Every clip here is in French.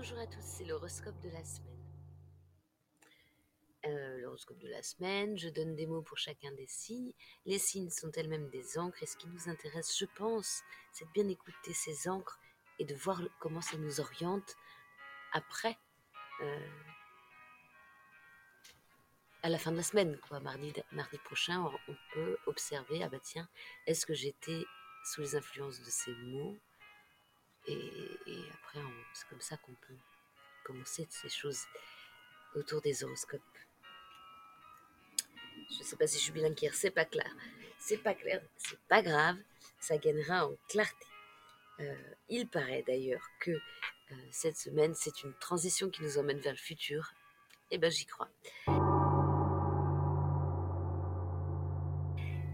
Bonjour à tous, c'est l'horoscope de la semaine. Euh, l'horoscope de la semaine, je donne des mots pour chacun des signes. Les signes sont elles-mêmes des encres et ce qui nous intéresse, je pense, c'est de bien écouter ces encres et de voir comment ça nous oriente après, euh, à la fin de la semaine, quoi. Mardi, mardi prochain, on peut observer, ah bah tiens, est-ce que j'étais sous les influences de ces mots et, après, c'est comme ça qu'on peut commencer ces choses autour des horoscopes. Je ne sais pas si je suis bilingue hier, c'est pas clair. C'est pas clair, c'est pas grave, ça gagnera en clarté. Euh, il paraît d'ailleurs que euh, cette semaine, c'est une transition qui nous emmène vers le futur. Eh ben j'y crois.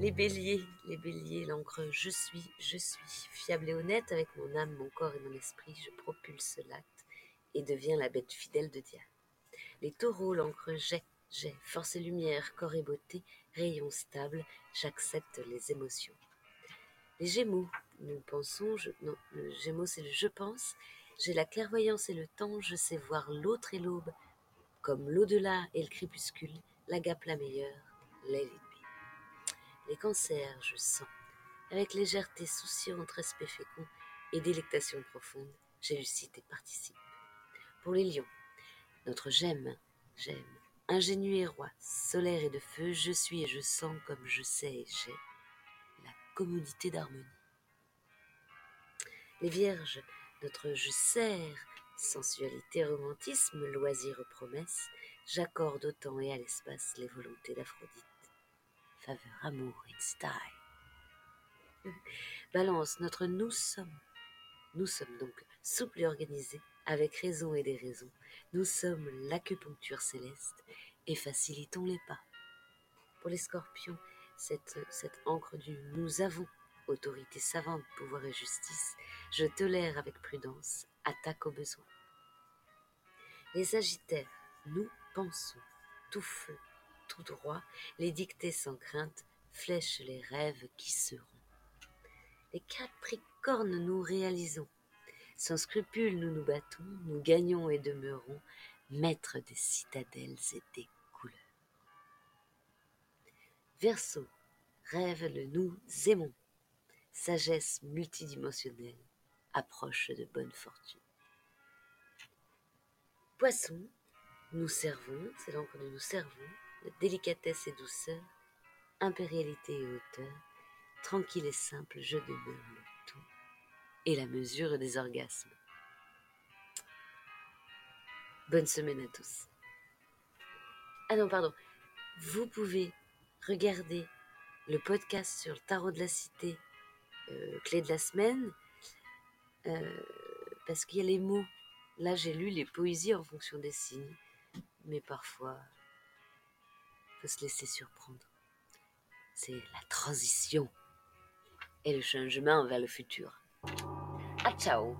Les béliers, les béliers, l'encre je suis, je suis, fiable et honnête avec mon âme, mon corps et mon esprit, je propulse l'acte et deviens la bête fidèle de Diane. Les taureaux, l'encre j'ai, j'ai, force et lumière, corps et beauté, rayon stable, j'accepte les émotions. Les gémeaux, nous pensons, je, non, le gémeaux c'est le je pense, j'ai la clairvoyance et le temps, je sais voir l'autre et l'aube, comme l'au-delà et le crépuscule, la gape la meilleure, l'aile les cancers, je sens, avec légèreté, souciante, respect fécond et délectation profonde, j'élucide et participe. Pour les lions, notre j'aime, j'aime, ingénu et roi, solaire et de feu, je suis et je sens comme je sais et j'ai la commodité d'harmonie. Les vierges, notre je sers, sensualité, romantisme, loisir, promesse, j'accorde au temps et à l'espace les volontés d'Aphrodite faveur, amour et style. Balance, notre nous sommes. Nous sommes donc souples et organisés, avec raison et des raisons. Nous sommes l'acupuncture céleste et facilitons les pas. Pour les scorpions, cette, cette encre du nous avons, autorité savante, pouvoir et justice, je tolère avec prudence, attaque au besoin. Les sagittaires, nous pensons, tout feu, tout droit, les dictées sans crainte flèchent les rêves qui seront. Les capricornes nous réalisons. Sans scrupule, nous nous battons, nous gagnons et demeurons maîtres des citadelles et des couleurs. Verseau, rêve le nous aimons. Sagesse multidimensionnelle, approche de bonne fortune. Poisson, nous servons, c'est donc que nous servons, délicatesse et douceur, impérialité et hauteur, tranquille et simple, je demeure le tout, et la mesure des orgasmes. Bonne semaine à tous. Ah non, pardon. Vous pouvez regarder le podcast sur le tarot de la cité, euh, clé de la semaine, euh, parce qu'il y a les mots. Là, j'ai lu les poésies en fonction des signes, mais parfois se laisser surprendre. C'est la transition et le changement vers le futur. À ciao